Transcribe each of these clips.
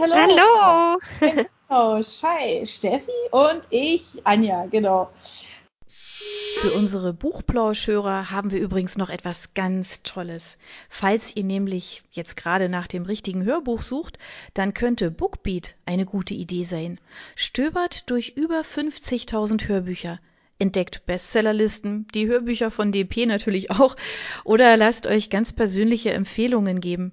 hallo. Hallo. Genau, Schei, Steffi und ich, Anja, genau. Für unsere Buchplauschhörer haben wir übrigens noch etwas ganz Tolles. Falls ihr nämlich jetzt gerade nach dem richtigen Hörbuch sucht, dann könnte Bookbeat eine gute Idee sein. Stöbert durch über 50.000 Hörbücher. Entdeckt Bestsellerlisten, die Hörbücher von DP natürlich auch, oder lasst euch ganz persönliche Empfehlungen geben.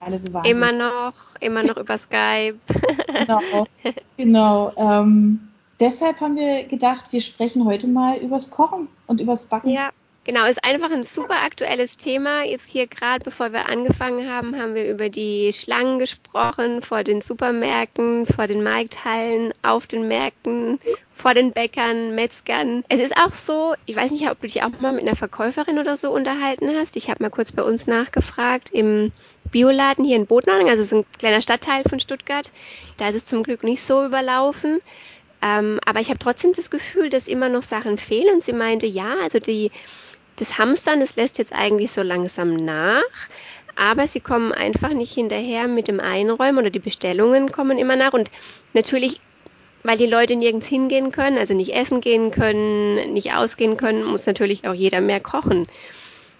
Alle so wahnsinnig. Immer noch, immer noch über Skype. genau, genau. Ähm, deshalb haben wir gedacht, wir sprechen heute mal übers Kochen und übers Backen. Ja. Genau, ist einfach ein super aktuelles Thema. Jetzt hier gerade, bevor wir angefangen haben, haben wir über die Schlangen gesprochen vor den Supermärkten, vor den Markthallen, auf den Märkten, vor den Bäckern, Metzgern. Es ist auch so, ich weiß nicht, ob du dich auch mal mit einer Verkäuferin oder so unterhalten hast. Ich habe mal kurz bei uns nachgefragt im Bioladen hier in Bodenang, also es ist ein kleiner Stadtteil von Stuttgart. Da ist es zum Glück nicht so überlaufen. Ähm, aber ich habe trotzdem das Gefühl, dass immer noch Sachen fehlen. Und sie meinte, ja, also die das Hamstern, das lässt jetzt eigentlich so langsam nach, aber sie kommen einfach nicht hinterher mit dem Einräumen oder die Bestellungen kommen immer nach und natürlich weil die Leute nirgends hingehen können, also nicht essen gehen können, nicht ausgehen können, muss natürlich auch jeder mehr kochen.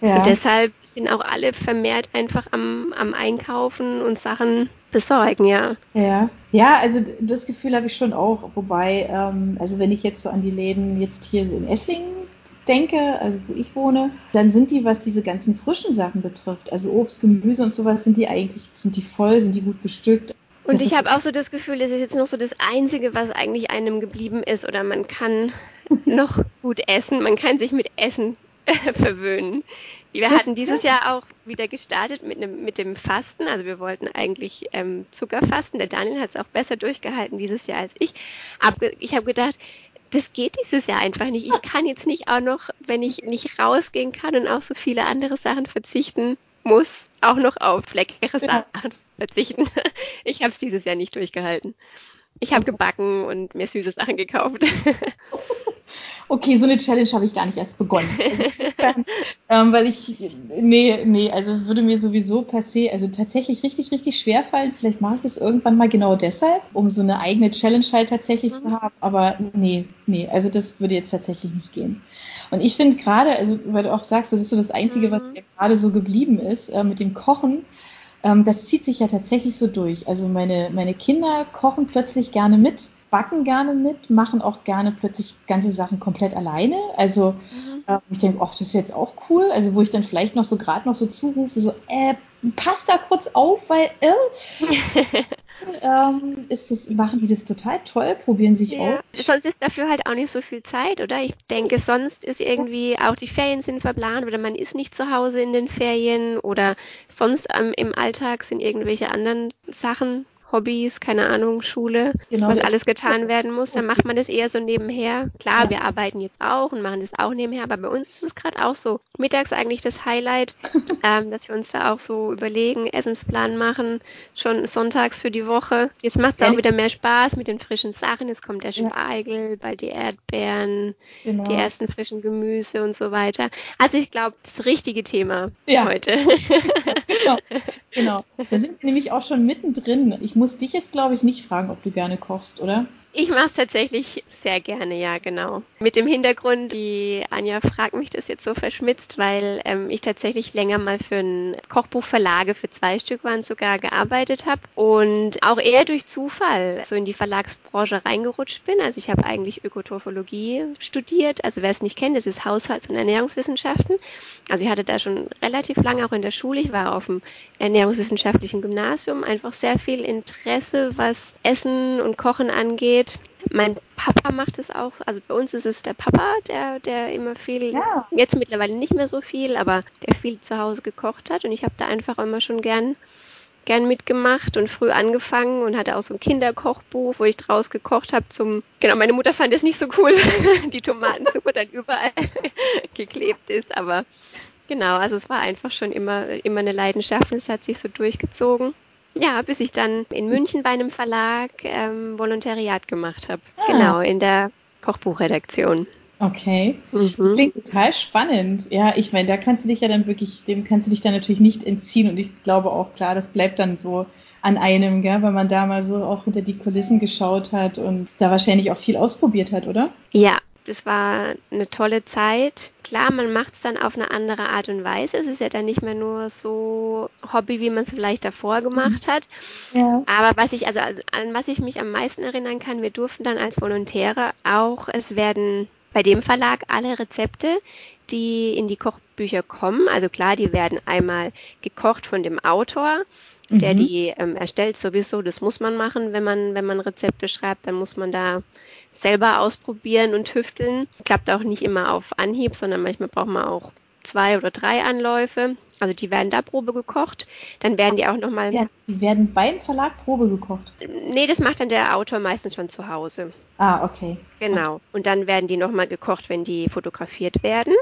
Ja. Und deshalb sind auch alle vermehrt einfach am, am Einkaufen und Sachen besorgen, ja. Ja, ja, also das Gefühl habe ich schon auch. Wobei, ähm, also wenn ich jetzt so an die Läden jetzt hier so in Esslingen denke, also wo ich wohne, dann sind die, was diese ganzen frischen Sachen betrifft, also Obst, Gemüse und sowas, sind die eigentlich, sind die voll, sind die gut bestückt. Und das ich habe auch so das Gefühl, das ist jetzt noch so das Einzige, was eigentlich einem geblieben ist oder man kann noch gut essen, man kann sich mit Essen verwöhnen. Wir hatten dieses Jahr auch wieder gestartet mit, einem, mit dem Fasten. Also wir wollten eigentlich ähm, Zuckerfasten. Der Daniel hat es auch besser durchgehalten dieses Jahr als ich. Aber ich habe gedacht, das geht dieses Jahr einfach nicht. Ich kann jetzt nicht auch noch, wenn ich nicht rausgehen kann und auf so viele andere Sachen verzichten muss, auch noch auf leckere Sachen verzichten. Ich habe es dieses Jahr nicht durchgehalten. Ich habe gebacken und mir süße Sachen gekauft. Okay, so eine Challenge habe ich gar nicht erst begonnen. Also, ähm, weil ich, nee, nee, also würde mir sowieso per se, also tatsächlich richtig, richtig schwer fallen. Vielleicht mache ich das irgendwann mal genau deshalb, um so eine eigene Challenge halt tatsächlich mhm. zu haben. Aber nee, nee, also das würde jetzt tatsächlich nicht gehen. Und ich finde gerade, also weil du auch sagst, das ist so das Einzige, mhm. was mir gerade so geblieben ist äh, mit dem Kochen. Ähm, das zieht sich ja tatsächlich so durch. Also meine, meine Kinder kochen plötzlich gerne mit backen gerne mit, machen auch gerne plötzlich ganze Sachen komplett alleine. Also mhm. äh, ich denke, ach, das ist jetzt auch cool. Also wo ich dann vielleicht noch so gerade noch so zurufe, so, äh, passt da kurz auf, weil äh, ähm, ist das, machen die das total toll, probieren sich ja. aus. Sonst ist dafür halt auch nicht so viel Zeit, oder? Ich denke, sonst ist irgendwie auch die Ferien sind verplant oder man ist nicht zu Hause in den Ferien oder sonst ähm, im Alltag sind irgendwelche anderen Sachen Hobbys, keine Ahnung, Schule, genau, was alles getan werden muss, dann macht man das eher so nebenher. Klar, ja. wir arbeiten jetzt auch und machen das auch nebenher, aber bei uns ist es gerade auch so. Mittags eigentlich das Highlight, ähm, dass wir uns da auch so überlegen, Essensplan machen, schon sonntags für die Woche. Jetzt macht es auch wieder mehr Spaß mit den frischen Sachen. Jetzt kommt der Spargel, bald die Erdbeeren, genau. die ersten frischen Gemüse und so weiter. Also ich glaube, das richtige Thema ja. heute. genau. genau. Da sind wir nämlich auch schon mittendrin. Ich muss dich jetzt, glaube ich, nicht fragen, ob du gerne kochst, oder? Ich mache es tatsächlich sehr gerne, ja, genau. Mit dem Hintergrund, die Anja fragt mich das jetzt so verschmitzt, weil ähm, ich tatsächlich länger mal für ein Kochbuchverlage, für zwei Stück waren sogar, gearbeitet habe und auch eher durch Zufall so in die Verlagsbranche reingerutscht bin. Also ich habe eigentlich Ökotrophologie studiert. Also wer es nicht kennt, das ist Haushalts- und Ernährungswissenschaften. Also ich hatte da schon relativ lange auch in der Schule. Ich war auf dem Ernährungswissenschaftlichen Gymnasium. Einfach sehr viel Interesse, was Essen und Kochen angeht geht. Mein Papa macht es auch, also bei uns ist es der Papa, der, der immer viel, ja. jetzt mittlerweile nicht mehr so viel, aber der viel zu Hause gekocht hat und ich habe da einfach immer schon gern, gern mitgemacht und früh angefangen und hatte auch so ein Kinderkochbuch, wo ich draus gekocht habe zum, genau, meine Mutter fand es nicht so cool, die Tomatensuppe dann überall geklebt ist, aber genau, also es war einfach schon immer, immer eine Leidenschaft und es hat sich so durchgezogen. Ja, bis ich dann in München bei einem Verlag ähm, Volontariat gemacht habe. Ah. Genau, in der Kochbuchredaktion. Okay. Mhm. Klingt total spannend. Ja, ich meine, da kannst du dich ja dann wirklich, dem kannst du dich dann natürlich nicht entziehen. Und ich glaube auch, klar, das bleibt dann so an einem, gell, weil man da mal so auch hinter die Kulissen geschaut hat und da wahrscheinlich auch viel ausprobiert hat, oder? Ja, das war eine tolle Zeit. Klar, man macht es dann auf eine andere Art und Weise. Es ist ja dann nicht mehr nur so Hobby, wie man es vielleicht davor gemacht hat. Ja. Aber was ich, also an was ich mich am meisten erinnern kann, wir durften dann als Volontäre auch, es werden bei dem Verlag alle Rezepte, die in die Kochbücher kommen, also klar, die werden einmal gekocht von dem Autor, der mhm. die ähm, erstellt sowieso. Das muss man machen, wenn man, wenn man Rezepte schreibt, dann muss man da selber ausprobieren und tüfteln. Klappt auch nicht immer auf Anhieb, sondern manchmal braucht man auch zwei oder drei Anläufe. Also die werden da Probe gekocht. Dann werden die auch nochmal. Ja, die werden beim Verlag Probe gekocht. Nee, das macht dann der Autor meistens schon zu Hause. Ah, okay. Genau. Und dann werden die nochmal gekocht, wenn die fotografiert werden.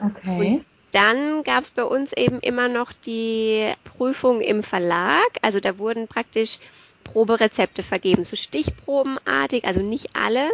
Okay. Und dann gab es bei uns eben immer noch die Prüfung im Verlag. Also da wurden praktisch Proberezepte vergeben, so stichprobenartig, also nicht alle.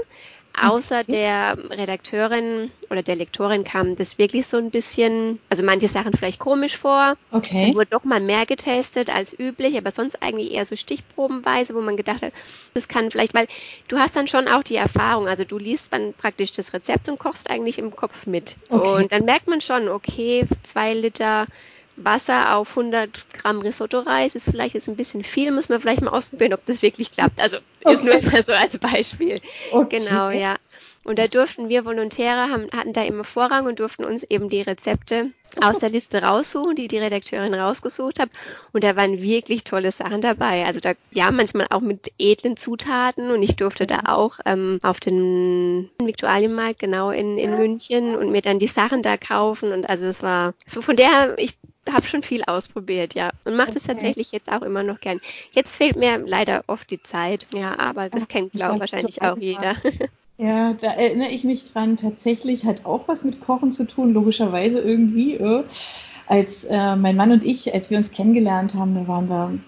Außer der Redakteurin oder der Lektorin kam das wirklich so ein bisschen, also manche Sachen vielleicht komisch vor. Okay. Dann wurde doch mal mehr getestet als üblich, aber sonst eigentlich eher so stichprobenweise, wo man gedacht hat, das kann vielleicht, weil du hast dann schon auch die Erfahrung, also du liest dann praktisch das Rezept und kochst eigentlich im Kopf mit. Okay. Und dann merkt man schon, okay, zwei Liter Wasser auf 100 Gramm Risotto-Reis ist vielleicht jetzt ein bisschen viel, muss man vielleicht mal ausprobieren, ob das wirklich klappt. Also okay. ist nur mal so als Beispiel. Okay. Genau, ja. Und da durften wir Volontäre, haben, hatten da immer Vorrang und durften uns eben die Rezepte aus der Liste raussuchen, die die Redakteurin rausgesucht hat. Und da waren wirklich tolle Sachen dabei. Also da, ja, manchmal auch mit edlen Zutaten. Und ich durfte da auch ähm, auf den Viktualienmarkt, genau in, in München, und mir dann die Sachen da kaufen. Und also es war so von der, ich habe schon viel ausprobiert, ja. Und mache okay. das tatsächlich jetzt auch immer noch gern. Jetzt fehlt mir leider oft die Zeit, ja, aber das Ach, kennt, glaube ich, wahrscheinlich auch jeder. Ja, da erinnere ich mich dran. Tatsächlich hat auch was mit Kochen zu tun, logischerweise irgendwie. Äh, als äh, mein Mann und ich, als wir uns kennengelernt haben, da waren wir,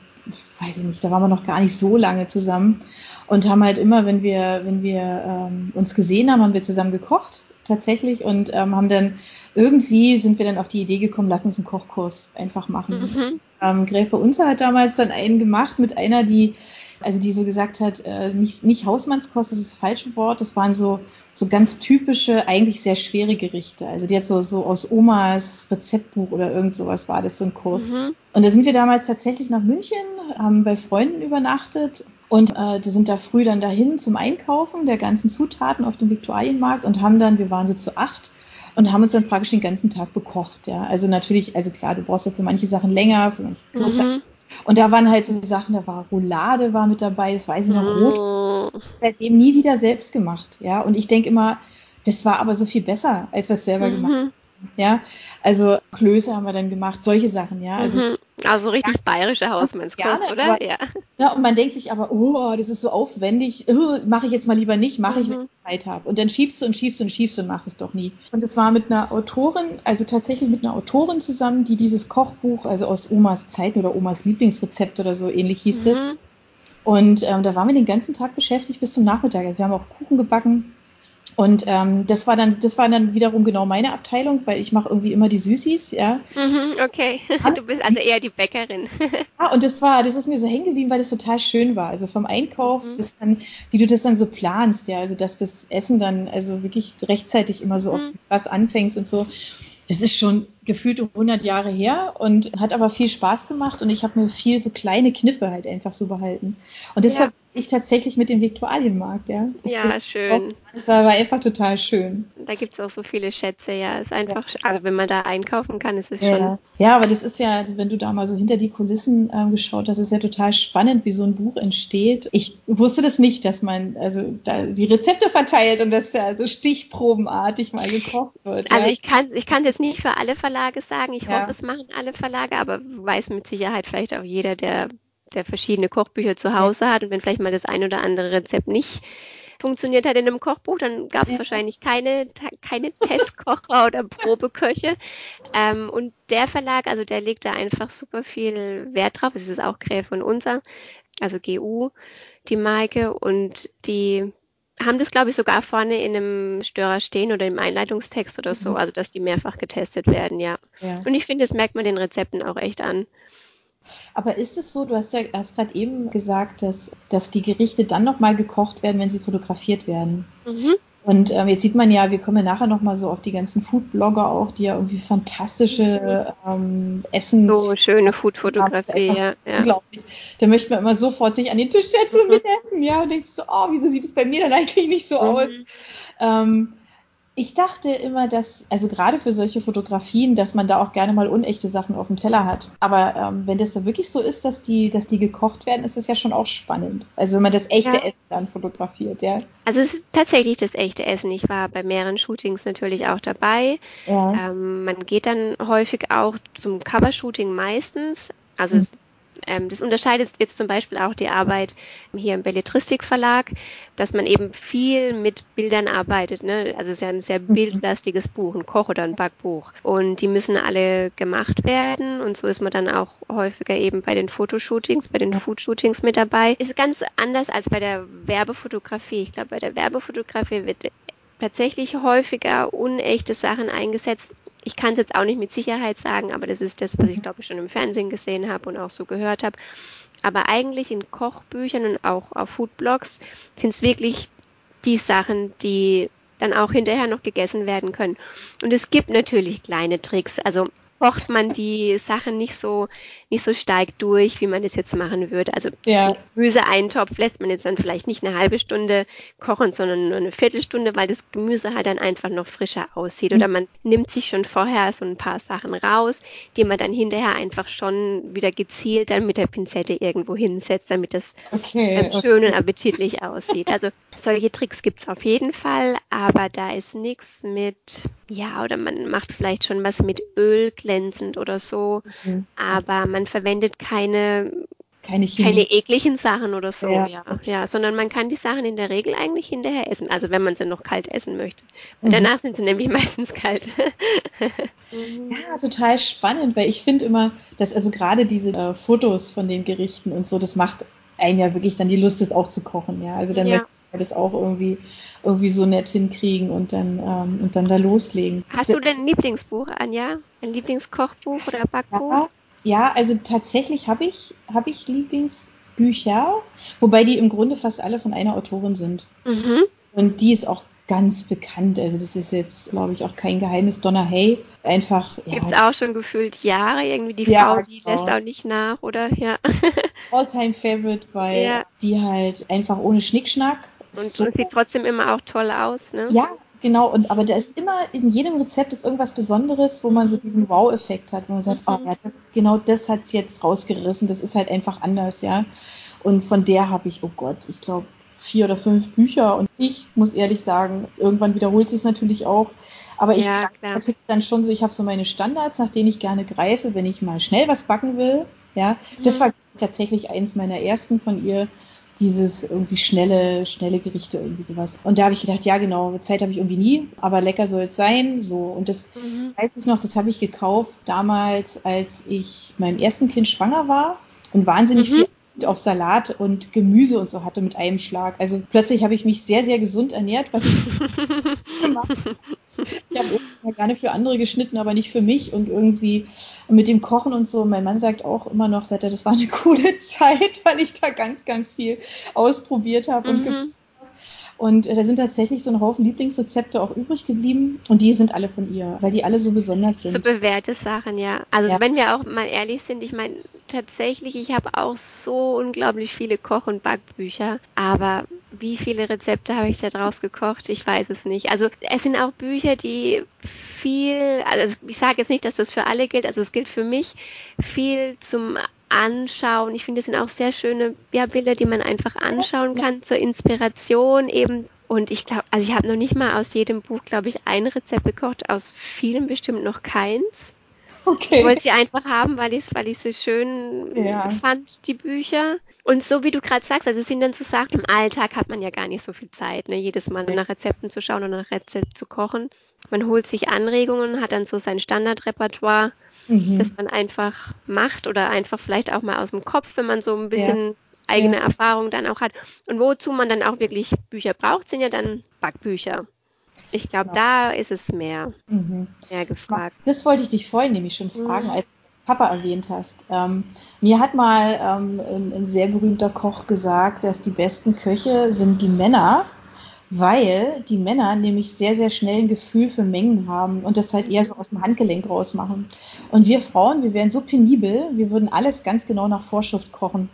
weiß ich nicht, da waren wir noch gar nicht so lange zusammen und haben halt immer, wenn wir, wenn wir ähm, uns gesehen haben, haben wir zusammen gekocht tatsächlich und ähm, haben dann irgendwie sind wir dann auf die Idee gekommen, lass uns einen Kochkurs einfach machen. Mhm. Ähm, Gräfe Unzer hat damals dann einen gemacht mit einer, die also die so gesagt hat, äh, nicht, nicht Hausmannskost, das ist das falsche Wort, das waren so, so ganz typische, eigentlich sehr schwere Gerichte. Also die hat so, so aus Omas Rezeptbuch oder irgend sowas war das so ein Kurs. Mhm. Und da sind wir damals tatsächlich nach München, haben bei Freunden übernachtet und äh, die sind da früh dann dahin zum Einkaufen der ganzen Zutaten auf dem Viktualienmarkt und haben dann, wir waren so zu acht, und haben uns dann praktisch den ganzen Tag bekocht, ja. Also natürlich, also klar, du brauchst ja für manche Sachen länger, für manche kürzer. Mhm. Und da waren halt so Sachen, da war Roulade war mit dabei, das weiß ich noch, Rot. Mm. Seitdem nie wieder selbst gemacht, ja. Und ich denke immer, das war aber so viel besser, als wir es selber mhm. gemacht haben. Ja, also Klöße haben wir dann gemacht, solche Sachen, ja. Also, mhm. also richtig bayerische Hausmannskost, oder? Aber, ja. ja. Und man denkt sich aber, oh, das ist so aufwendig, oh, mache ich jetzt mal lieber nicht, mache ich, wenn mhm. ich Zeit habe. Und dann schiebst du und schiebst und schiebst und machst es doch nie. Und es war mit einer Autorin, also tatsächlich mit einer Autorin zusammen, die dieses Kochbuch, also aus Omas Zeiten oder Omas Lieblingsrezept oder so ähnlich hieß mhm. das. Und ähm, da waren wir den ganzen Tag beschäftigt bis zum Nachmittag. Also wir haben auch Kuchen gebacken Und ähm, das war dann, das war dann wiederum genau meine Abteilung, weil ich mache irgendwie immer die Süßis, ja. Mhm, okay, du bist also eher die Bäckerin. ja, und das war, das ist mir so hängen geblieben, weil das total schön war. Also vom Einkauf mhm. bis dann, wie du das dann so planst, ja, also dass das Essen dann also wirklich rechtzeitig immer so mhm. auf was anfängst und so. Das ist schon gefühlt 100 Jahre her und hat aber viel Spaß gemacht und ich habe mir viel so kleine Kniffe halt einfach so behalten. Und deshalb ja ich tatsächlich mit dem Viktualienmarkt, ja. Das ja, schön. Das war, war, einfach total schön. Da gibt es auch so viele Schätze, ja. Ist einfach, ja. also wenn man da einkaufen kann, ist es ja. schon. Ja, aber das ist ja, also wenn du da mal so hinter die Kulissen äh, geschaut hast, ist ja total spannend, wie so ein Buch entsteht. Ich wusste das nicht, dass man also da die Rezepte verteilt und dass da also stichprobenartig mal gekocht wird. Also ich kann ich kann jetzt nicht für alle Verlage sagen. Ich hoffe, es machen alle Verlage, aber weiß mit Sicherheit vielleicht auch jeder, der der verschiedene Kochbücher zu Hause hat und wenn vielleicht mal das ein oder andere Rezept nicht funktioniert hat in einem Kochbuch, dann gab es ja. wahrscheinlich keine, keine Testkocher oder Probeköche. Ähm, und der Verlag, also der legt da einfach super viel Wert drauf. Es ist auch Gräf und Unser, also GU, die Marke. Und die haben das, glaube ich, sogar vorne in einem Störer stehen oder im Einleitungstext oder so, mhm. also dass die mehrfach getestet werden, ja. ja. Und ich finde, das merkt man den Rezepten auch echt an. Aber ist es so, du hast ja erst gerade eben gesagt, dass, dass die Gerichte dann nochmal gekocht werden, wenn sie fotografiert werden. Mhm. Und ähm, jetzt sieht man ja, wir kommen ja nachher nochmal so auf die ganzen Foodblogger auch, die ja irgendwie fantastische ähm, Essen. So schöne Foodfotografie, ja, ja. Unglaublich. Da möchte man immer sofort sich an den Tisch setzen und mit essen, ja, und denkst so, oh, wieso sieht es bei mir dann eigentlich nicht so mhm. aus? Ähm, ich dachte immer, dass, also gerade für solche Fotografien, dass man da auch gerne mal unechte Sachen auf dem Teller hat. Aber ähm, wenn das da wirklich so ist, dass die, dass die gekocht werden, ist das ja schon auch spannend. Also wenn man das echte ja. Essen dann fotografiert, ja. Also es ist tatsächlich das echte Essen. Ich war bei mehreren Shootings natürlich auch dabei. Ja. Ähm, man geht dann häufig auch zum Covershooting meistens. Also hm. es ähm, das unterscheidet jetzt zum Beispiel auch die Arbeit hier im Belletristik-Verlag, dass man eben viel mit Bildern arbeitet. Ne? Also es ist ja ein sehr mhm. bildlastiges Buch, ein Koch- oder ein Backbuch. Und die müssen alle gemacht werden. Und so ist man dann auch häufiger eben bei den Fotoshootings, bei den Foodshootings mit dabei. Ist ganz anders als bei der Werbefotografie. Ich glaube, bei der Werbefotografie wird tatsächlich häufiger unechte Sachen eingesetzt, ich kann es jetzt auch nicht mit Sicherheit sagen, aber das ist das, was ich glaube ich schon im Fernsehen gesehen habe und auch so gehört habe. Aber eigentlich in Kochbüchern und auch auf Foodblogs sind es wirklich die Sachen, die dann auch hinterher noch gegessen werden können. Und es gibt natürlich kleine Tricks. Also kocht man die Sachen nicht so, nicht so stark durch, wie man es jetzt machen würde. Also ja. Gemüseeintopf lässt man jetzt dann vielleicht nicht eine halbe Stunde kochen, sondern nur eine Viertelstunde, weil das Gemüse halt dann einfach noch frischer aussieht. Oder man nimmt sich schon vorher so ein paar Sachen raus, die man dann hinterher einfach schon wieder gezielt dann mit der Pinzette irgendwo hinsetzt, damit das okay, ähm, okay. schön und appetitlich aussieht. Also solche Tricks gibt es auf jeden Fall, aber da ist nichts mit, ja, oder man macht vielleicht schon was mit Öl glänzend oder so, mhm. aber man verwendet keine keine, keine ekligen Sachen oder so, ja. ja. ja. sondern man kann die Sachen in der Regel eigentlich hinterher essen, also wenn man sie noch kalt essen möchte. Und mhm. danach sind sie nämlich meistens kalt. ja, total spannend, weil ich finde immer, dass also gerade diese äh, Fotos von den Gerichten und so, das macht einem ja wirklich dann die Lust, das auch zu kochen, ja. Also dann ja das auch irgendwie, irgendwie so nett hinkriegen und dann, ähm, und dann da loslegen. Hast du denn ein Lieblingsbuch, Anja? Ein Lieblingskochbuch oder Backbuch? Ja, ja also tatsächlich habe ich, hab ich Lieblingsbücher, wobei die im Grunde fast alle von einer Autorin sind. Mhm. Und die ist auch ganz bekannt. Also das ist jetzt, glaube ich, auch kein Geheimnis. Donna Hay, einfach. Ja. Gibt es auch schon gefühlt Jahre irgendwie die ja, Frau, die genau. lässt auch nicht nach, oder? Ja. All-time Favorite, weil ja. die halt einfach ohne Schnickschnack und, so. und sieht trotzdem immer auch toll aus, ne? Ja, genau. Und aber da ist immer in jedem Rezept ist irgendwas Besonderes, wo man so diesen Wow-Effekt hat, wo man sagt, mhm. oh ja, das, genau das hat's jetzt rausgerissen. Das ist halt einfach anders, ja. Und von der habe ich, oh Gott, ich glaube vier oder fünf Bücher und ich muss ehrlich sagen, irgendwann wiederholt sich natürlich auch. Aber ich ja, dann schon so, ich habe so meine Standards, nach denen ich gerne greife, wenn ich mal schnell was backen will. Ja, mhm. das war tatsächlich eins meiner ersten von ihr dieses irgendwie schnelle, schnelle Gerichte, irgendwie sowas. Und da habe ich gedacht, ja genau, Zeit habe ich irgendwie nie, aber lecker soll es sein. So. Und das mhm. weiß ich noch, das habe ich gekauft damals, als ich meinem ersten Kind schwanger war und wahnsinnig mhm. viel auf Salat und Gemüse und so hatte mit einem Schlag. Also plötzlich habe ich mich sehr, sehr gesund ernährt, was ich gemacht habe. Ich habe gerne für andere geschnitten, aber nicht für mich und irgendwie mit dem Kochen und so. Mein Mann sagt auch immer noch, seit er, das war eine coole Zeit, weil ich da ganz, ganz viel ausprobiert habe mhm. Und äh, da sind tatsächlich so ein Haufen Lieblingsrezepte auch übrig geblieben und die sind alle von ihr, weil die alle so besonders sind. So bewährte Sachen, ja. Also ja. wenn wir auch mal ehrlich sind, ich meine tatsächlich, ich habe auch so unglaublich viele Koch- und Backbücher, aber wie viele Rezepte habe ich da draus gekocht? Ich weiß es nicht. Also es sind auch Bücher, die viel, also ich sage jetzt nicht, dass das für alle gilt, also es gilt für mich, viel zum anschauen. Ich finde, es sind auch sehr schöne ja, Bilder, die man einfach anschauen kann zur Inspiration eben. Und ich glaube, also ich habe noch nicht mal aus jedem Buch, glaube ich, ein Rezept gekocht, aus vielen bestimmt noch keins. Okay. Ich wollte sie einfach haben, weil ich es weil so schön ja. fand, die Bücher. Und so wie du gerade sagst, also es sind dann so Sachen, im Alltag hat man ja gar nicht so viel Zeit, ne? jedes Mal nach Rezepten zu schauen und nach Rezept zu kochen. Man holt sich Anregungen, hat dann so sein Standardrepertoire mhm. das man einfach macht oder einfach vielleicht auch mal aus dem Kopf, wenn man so ein bisschen ja. eigene ja. Erfahrung dann auch hat. Und wozu man dann auch wirklich Bücher braucht, sind ja dann Backbücher. Ich glaube, genau. da ist es mehr, mhm. mehr gefragt. Das wollte ich dich vorhin nämlich schon fragen, mhm. als Papa erwähnt hast. Ähm, mir hat mal ähm, ein, ein, sehr berühmter Koch gesagt, dass die besten Köche sind die Männer, weil die Männer nämlich sehr, sehr schnell ein Gefühl für Mengen haben und das halt eher so aus dem Handgelenk rausmachen. Und wir Frauen, wir wären so penibel, wir würden alles ganz genau nach Vorschrift kochen.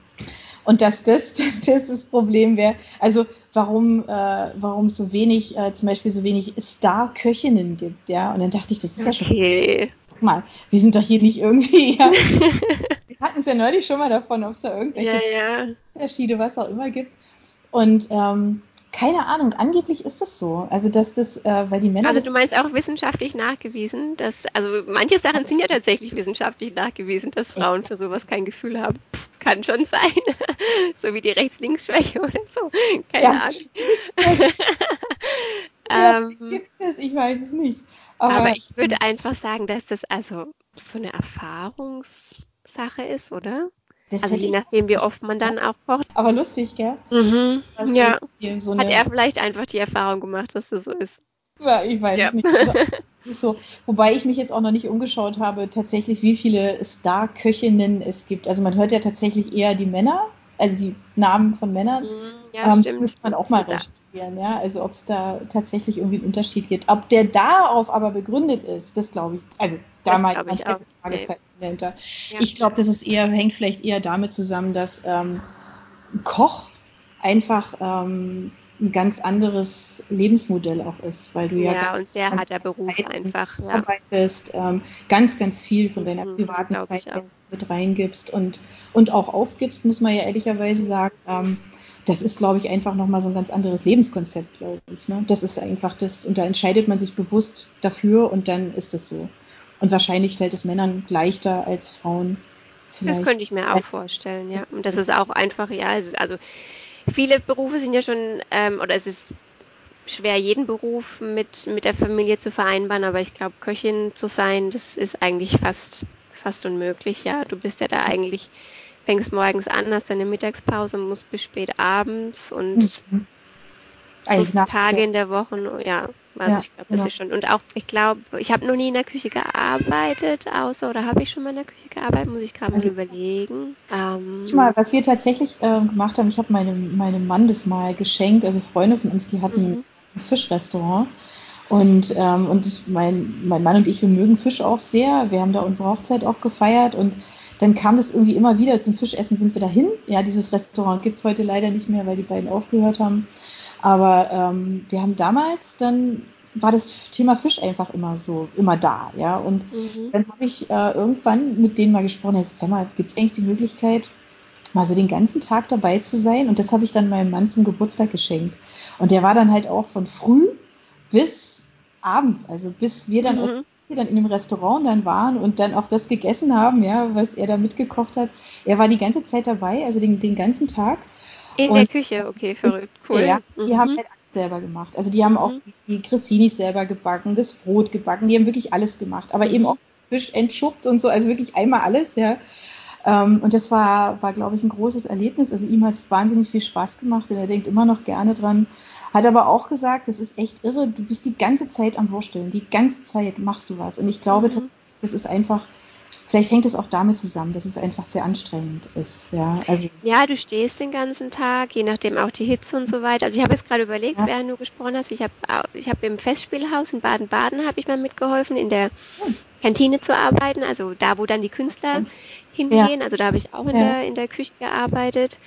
Und dass das, dass das das Problem wäre, also warum, äh, warum es so wenig, äh, zum Beispiel so wenig Star-Köchinnen gibt, ja. Und dann dachte ich, das ist okay. ja schon. Guck mal, wir sind doch hier nicht irgendwie. Ja, wir hatten es ja neulich schon mal davon, ob es da irgendwelche ja, ja. Unterschiede, was auch immer gibt. Und ähm, keine Ahnung, angeblich ist es so. Also, dass das, äh, weil die Männer. Also, du meinst auch wissenschaftlich nachgewiesen, dass, also, manche Sachen sind ja tatsächlich wissenschaftlich nachgewiesen, dass Frauen für sowas kein Gefühl haben. kann schon sein. so wie die Rechts-Links-Schwäche oder so. Keine ja, Ahnung. ähm, gibt's das? Ich weiß es nicht. Aber, aber ich würde einfach sagen, dass das also so eine Erfahrungssache ist, oder? Das also je nachdem, wie oft man dann auch kocht. Aber lustig, gell? Mhm. Ja. So Hat er vielleicht einfach die Erfahrung gemacht, dass das so ist? Ja, ich weiß ja. es nicht. Also, so. Wobei ich mich jetzt auch noch nicht umgeschaut habe, tatsächlich, wie viele Star-Köchinnen es gibt. Also man hört ja tatsächlich eher die Männer, also die Namen von Männern. Mhm, ja, ähm, stimmt. Müsste man auch mal recherchieren, ja. Also ob es da tatsächlich irgendwie einen Unterschied gibt. Ob der darauf aber begründet ist, das glaube ich. Also da mal ich auch. Fragezeichen nee. dahinter. Ja. Ich glaube, das ist eher, hängt vielleicht eher damit zusammen, dass ähm, Koch einfach ähm, ein ganz anderes Lebensmodell auch ist, weil du ja, ja und sehr harter Beruf einfach ja. arbeitest, ähm, ganz, ganz viel von deiner mhm, privaten Zeit mit reingibst und, und auch aufgibst, muss man ja ehrlicherweise sagen. Ähm, das ist, glaube ich, einfach nochmal so ein ganz anderes Lebenskonzept, glaube ich. Ne? Das ist einfach das, und da entscheidet man sich bewusst dafür und dann ist es so. Und wahrscheinlich fällt es Männern leichter als Frauen. Vielleicht. Das könnte ich mir auch vorstellen, ja. Und das ist auch einfach, ja, es ist, also viele Berufe sind ja schon, ähm, oder es ist schwer, jeden Beruf mit, mit der Familie zu vereinbaren, aber ich glaube, Köchin zu sein, das ist eigentlich fast, fast unmöglich, ja. Du bist ja da eigentlich, fängst morgens an, hast deine Mittagspause und musst bis spät abends und mhm. So Tage in der Woche, ja, also ja, ich glaube, das genau. ist schon. Und auch, ich glaube, ich habe noch nie in der Küche gearbeitet, außer, oder habe ich schon mal in der Küche gearbeitet, muss ich gerade also, mal überlegen. Ähm, mal, was wir tatsächlich äh, gemacht haben, ich habe meinem, meinem Mann das mal geschenkt, also Freunde von uns, die hatten mhm. ein Fischrestaurant. Und, ähm, und mein, mein Mann und ich, wir mögen Fisch auch sehr. Wir haben da unsere Hochzeit auch gefeiert und dann kam das irgendwie immer wieder zum Fischessen sind wir dahin. Ja, dieses Restaurant gibt es heute leider nicht mehr, weil die beiden aufgehört haben. Aber ähm, wir haben damals dann war das Thema Fisch einfach immer so, immer da, ja. Und mhm. dann habe ich äh, irgendwann mit denen mal gesprochen, jetzt sag mal, gibt es eigentlich die Möglichkeit, mal so den ganzen Tag dabei zu sein? Und das habe ich dann meinem Mann zum Geburtstag geschenkt. Und der war dann halt auch von früh bis abends, also bis wir dann, mhm. dann in dem Restaurant dann waren und dann auch das gegessen haben, ja, was er da mitgekocht hat. Er war die ganze Zeit dabei, also den, den ganzen Tag. In und, der Küche, okay, verrückt, cool. Ja, die mhm. haben halt alles selber gemacht. Also die haben mhm. auch die Cressinis selber gebacken, das Brot gebacken, die haben wirklich alles gemacht. Aber mhm. eben auch Fisch entschuppt und so, also wirklich einmal alles, ja. Ähm, und das war, war glaube ich, ein großes Erlebnis. Also ihm hat es wahnsinnig viel Spaß gemacht und er denkt immer noch gerne dran. Hat aber auch gesagt, das ist echt irre, du bist die ganze Zeit am Wursteln, die ganze Zeit machst du was. Und ich glaube, mhm. das ist einfach Vielleicht hängt es auch damit zusammen, dass es einfach sehr anstrengend ist. Ja, also ja du stehst den ganzen Tag, je nachdem auch die Hitze und so weiter. Also ich habe jetzt gerade überlegt, ja. während du gesprochen hast, ich habe ich hab im Festspielhaus in Baden-Baden habe ich mal mitgeholfen, in der Kantine zu arbeiten, also da, wo dann die Künstler hingehen. Ja. Also da habe ich auch in, ja. der, in der Küche gearbeitet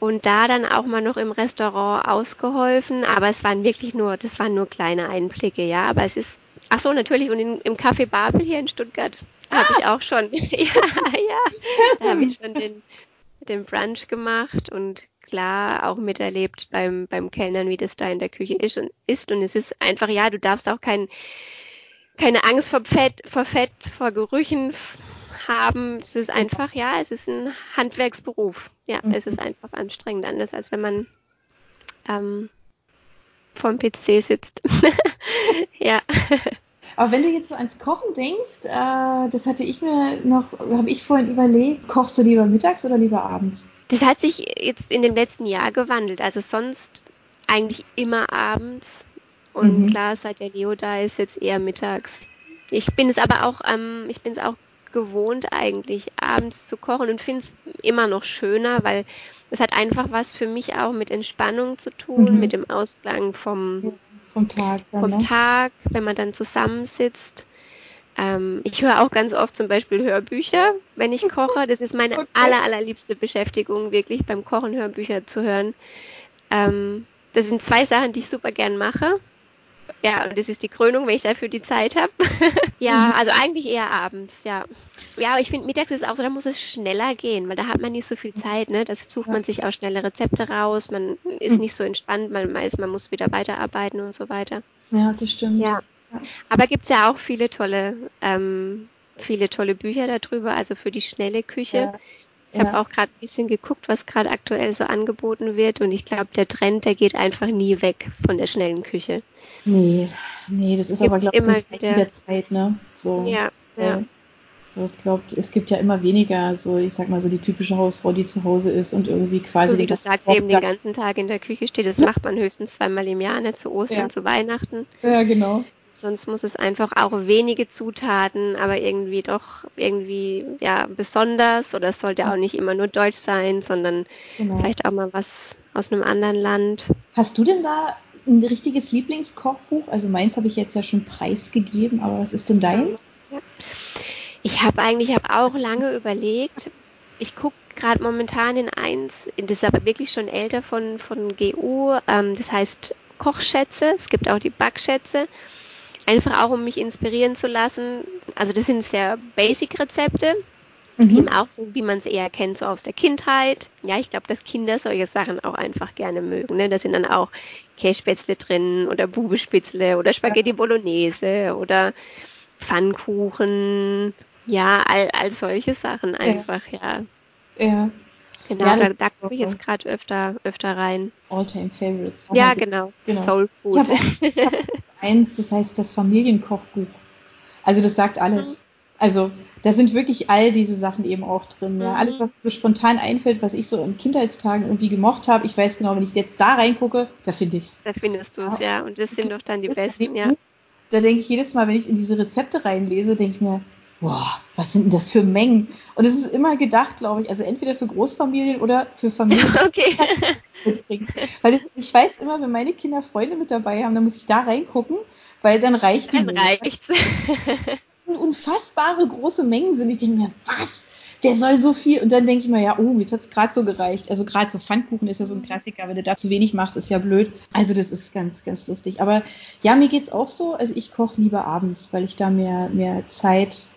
und da dann auch mal noch im Restaurant ausgeholfen. Aber es waren wirklich nur, das waren nur kleine Einblicke, ja. Aber es ist, ach so, natürlich, und in, im Café Babel hier in Stuttgart habe ich auch schon. ja, ja. Da habe ich schon den, den Brunch gemacht und klar auch miterlebt beim, beim Kellnern, wie das da in der Küche ist und ist. Und es ist einfach, ja, du darfst auch kein, keine Angst vor Fett, vor Fett, vor Gerüchen haben. Es ist einfach, ja, es ist ein Handwerksberuf. Ja, mhm. es ist einfach anstrengend, anders als wenn man ähm, vom PC sitzt. ja. Aber wenn du jetzt so ans Kochen denkst, äh, das hatte ich mir noch, habe ich vorhin überlegt, kochst du lieber mittags oder lieber abends? Das hat sich jetzt in dem letzten Jahr gewandelt. Also sonst eigentlich immer abends. Und mhm. klar, seit der Leo da ist, jetzt eher mittags. Ich bin es aber auch, ähm, ich bin es auch gewohnt eigentlich abends zu kochen und finde es immer noch schöner, weil es hat einfach was für mich auch mit Entspannung zu tun, mhm. mit dem Ausklang vom vom Tag. Dann, vom ne? Tag, wenn man dann zusammensitzt. Ähm, ich höre auch ganz oft zum Beispiel Hörbücher, wenn ich koche. Das ist meine okay. aller, allerliebste Beschäftigung, wirklich beim Kochen Hörbücher zu hören. Ähm, das sind zwei Sachen, die ich super gern mache. Ja, und das ist die Krönung, wenn ich dafür die Zeit habe. ja, mhm. also eigentlich eher abends, ja. Ja, ich finde, mittags ist es auch so, da muss es schneller gehen, weil da hat man nicht so viel Zeit, ne? Das sucht man sich auch schnelle Rezepte raus, man ist mhm. nicht so entspannt, man weiß, man muss wieder weiterarbeiten und so weiter. Ja, das stimmt. Ja. Aber gibt es ja auch viele tolle, ähm, viele tolle Bücher darüber, also für die schnelle Küche. Ja. Ich ja. habe auch gerade ein bisschen geguckt, was gerade aktuell so angeboten wird und ich glaube, der Trend, der geht einfach nie weg von der schnellen Küche. Nee, nee, das ist aber, glaube ich, so der Zeit, ne? So, ja, ja. so, ich glaube, es gibt ja immer weniger, so, ich sag mal, so die typische Hausfrau, die zu Hause ist und irgendwie quasi. So wie du sagst, eben den ganzen Tag in der Küche steht, das macht man höchstens zweimal im Jahr, ne? Zu Ostern, ja. zu Weihnachten. Ja, genau. Sonst muss es einfach auch wenige Zutaten, aber irgendwie doch irgendwie ja besonders oder es sollte auch nicht immer nur deutsch sein, sondern genau. vielleicht auch mal was aus einem anderen Land. Hast du denn da ein richtiges Lieblingskochbuch? Also meins habe ich jetzt ja schon preisgegeben, aber was ist denn deins? Ich habe eigentlich, ich habe auch lange überlegt. Ich gucke gerade momentan in eins, das ist aber wirklich schon älter von, von GU, ähm, das heißt Kochschätze. Es gibt auch die Backschätze einfach auch um mich inspirieren zu lassen. Also das sind sehr Basic-Rezepte, mhm. eben auch so, wie man es eher kennt, so aus der Kindheit. Ja, ich glaube, dass Kinder solche Sachen auch einfach gerne mögen. Ne? Da sind dann auch Kässpätzle drin oder Bubespitzle oder Spaghetti Bolognese oder Pfannkuchen. Ja, all, all solche Sachen einfach, ja. Ja. ja. Genau, ja, da, da gucke ich jetzt gerade öfter, öfter rein. All-Time Favorites. Ja, genau. genau. Soul Food. Ich habe eins, das heißt das Familienkochbuch. Also das sagt alles. Mhm. Also da sind wirklich all diese Sachen eben auch drin. Ja. Mhm. Alles, was mir spontan einfällt, was ich so in Kindheitstagen irgendwie gemocht habe. Ich weiß genau, wenn ich jetzt da reingucke, da finde ich es. Da findest du es, ja. Und das sind doch dann die besten, ja. Da denke ich jedes Mal, wenn ich in diese Rezepte reinlese, denke ich mir, boah, was sind denn das für Mengen? Und es ist immer gedacht, glaube ich, also entweder für Großfamilien oder für Familien. okay. weil ich weiß immer, wenn meine Kinder Freunde mit dabei haben, dann muss ich da reingucken, weil dann reicht die. Dann reicht's. Unfassbare große Mengen sind. Ich denke mir, was? Der soll so viel. Und dann denke ich mir, ja, oh, mir hat's gerade so gereicht. Also gerade so Pfannkuchen ist ja so ein Klassiker. Wenn du da zu wenig machst, ist ja blöd. Also das ist ganz, ganz lustig. Aber ja, mir geht's auch so. Also ich koche lieber abends, weil ich da mehr, mehr Zeit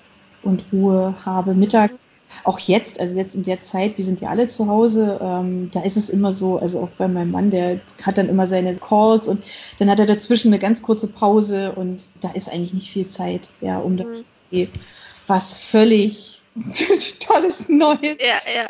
und Ruhe habe. Mittags, auch jetzt, also jetzt in der Zeit, wir sind ja alle zu Hause, ähm, da ist es immer so, also auch bei meinem Mann, der hat dann immer seine Calls und dann hat er dazwischen eine ganz kurze Pause und da ist eigentlich nicht viel Zeit, ja, um mhm. was völlig tolles Neues. Ja, ja.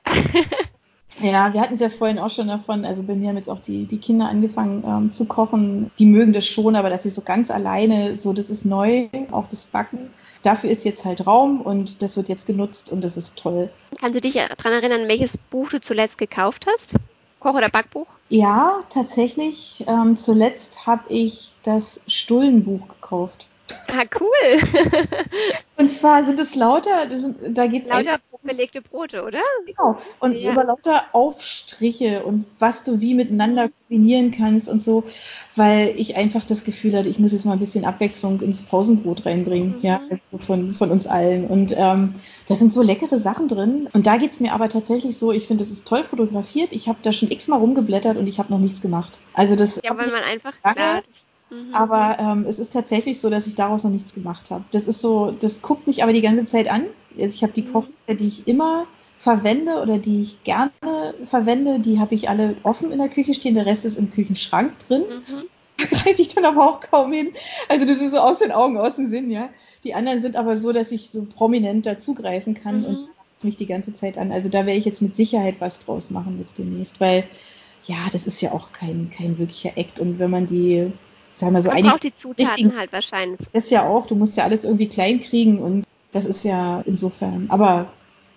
Ja, wir hatten es ja vorhin auch schon davon. Also bei mir haben jetzt auch die, die Kinder angefangen ähm, zu kochen. Die mögen das schon, aber dass sie so ganz alleine, so das ist neu, auch das Backen. Dafür ist jetzt halt Raum und das wird jetzt genutzt und das ist toll. Kannst du dich daran erinnern, welches Buch du zuletzt gekauft hast? Koch- oder Backbuch? Ja, tatsächlich. Ähm, zuletzt habe ich das Stullenbuch gekauft. Ah, cool. und zwar sind es lauter, sind, da geht es Lauter belegte Brote, oder? Genau. Und ja. über lauter Aufstriche und was du wie miteinander kombinieren kannst und so, weil ich einfach das Gefühl hatte, ich muss jetzt mal ein bisschen Abwechslung ins Pausenbrot reinbringen, mhm. ja, also von, von uns allen. Und ähm, da sind so leckere Sachen drin. Und da geht es mir aber tatsächlich so, ich finde, das ist toll fotografiert. Ich habe da schon x-mal rumgeblättert und ich habe noch nichts gemacht. Also das. Ja, weil man einfach, klar, das Mhm. Aber ähm, es ist tatsächlich so, dass ich daraus noch nichts gemacht habe. Das ist so, das guckt mich aber die ganze Zeit an. Also ich habe die mhm. Kochbücher, die ich immer verwende oder die ich gerne verwende, die habe ich alle offen in der Küche stehen. Der Rest ist im Küchenschrank drin. Mhm. Da greife ich dann aber auch kaum hin. Also das ist so aus den Augen, aus dem Sinn, ja. Die anderen sind aber so, dass ich so prominent dazugreifen kann mhm. und mich die ganze Zeit an. Also da werde ich jetzt mit Sicherheit was draus machen jetzt demnächst, weil ja, das ist ja auch kein, kein wirklicher Act. Und wenn man die sagen wir so Man braucht die Zutaten halt wahrscheinlich. Das ja auch, du musst ja alles irgendwie klein kriegen und das ist ja insofern, aber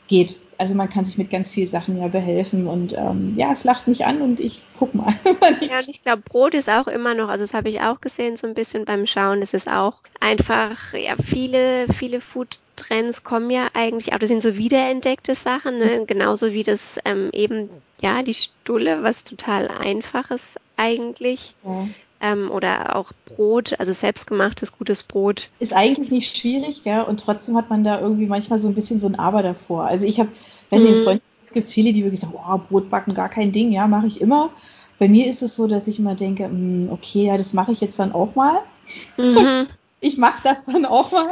geht. Also man kann sich mit ganz vielen Sachen ja behelfen und ähm, ja, es lacht mich an und ich guck mal. ja, und ich glaube, Brot ist auch immer noch, also das habe ich auch gesehen so ein bisschen beim Schauen, es ist auch einfach, ja, viele, viele Food-Trends kommen ja eigentlich, auch das sind so wiederentdeckte Sachen, ne? genauso wie das ähm, eben, ja, die Stulle, was total einfaches eigentlich. Ja ähm, oder auch Brot, also selbstgemachtes gutes Brot. Ist eigentlich nicht schwierig, gell? Und trotzdem hat man da irgendwie manchmal so ein bisschen so ein Aber davor. Also ich habe, weiß nicht, mhm. Freunde gibt es viele, die wirklich sagen, oh, Brot backen, gar kein Ding, ja, mache ich immer. Bei mir ist es so, dass ich immer denke, mh, hm, okay, ja, das mache ich jetzt dann auch mal. Mhm. ich mache das dann auch mal,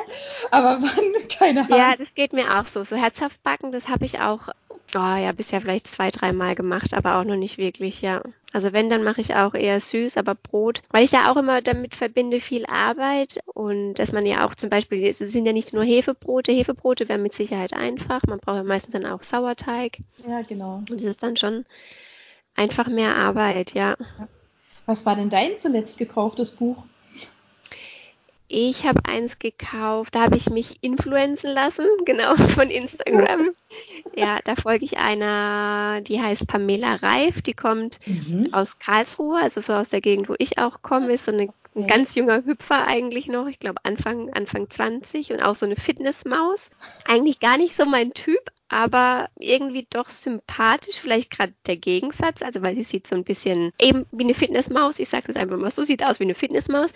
aber wann, keine Ahnung. Ja, das geht mir auch so. So herzhaft backen, das habe ich auch Oh ja, bisher vielleicht zwei, dreimal gemacht, aber auch noch nicht wirklich, ja. Also wenn, dann mache ich auch eher süß, aber Brot, weil ich ja auch immer damit verbinde viel Arbeit und dass man ja auch zum Beispiel, es sind ja nicht nur Hefebrote, Hefebrote wären mit Sicherheit einfach, man braucht ja meistens dann auch Sauerteig. Ja, genau. Und das ist dann schon einfach mehr Arbeit, ja. Was war denn dein zuletzt gekauftes Buch? Ich habe eins gekauft, da habe ich mich influenzen lassen, genau, von Instagram. Ja, da folge ich einer, die heißt Pamela Reif, die kommt mhm. aus Karlsruhe, also so aus der Gegend, wo ich auch komme, ist so eine, ein ganz junger Hüpfer eigentlich noch, ich glaube Anfang, Anfang 20 und auch so eine Fitnessmaus. Eigentlich gar nicht so mein Typ, aber irgendwie doch sympathisch, vielleicht gerade der Gegensatz, also weil sie sieht so ein bisschen eben wie eine Fitnessmaus, ich sage das einfach mal so, sieht aus wie eine Fitnessmaus,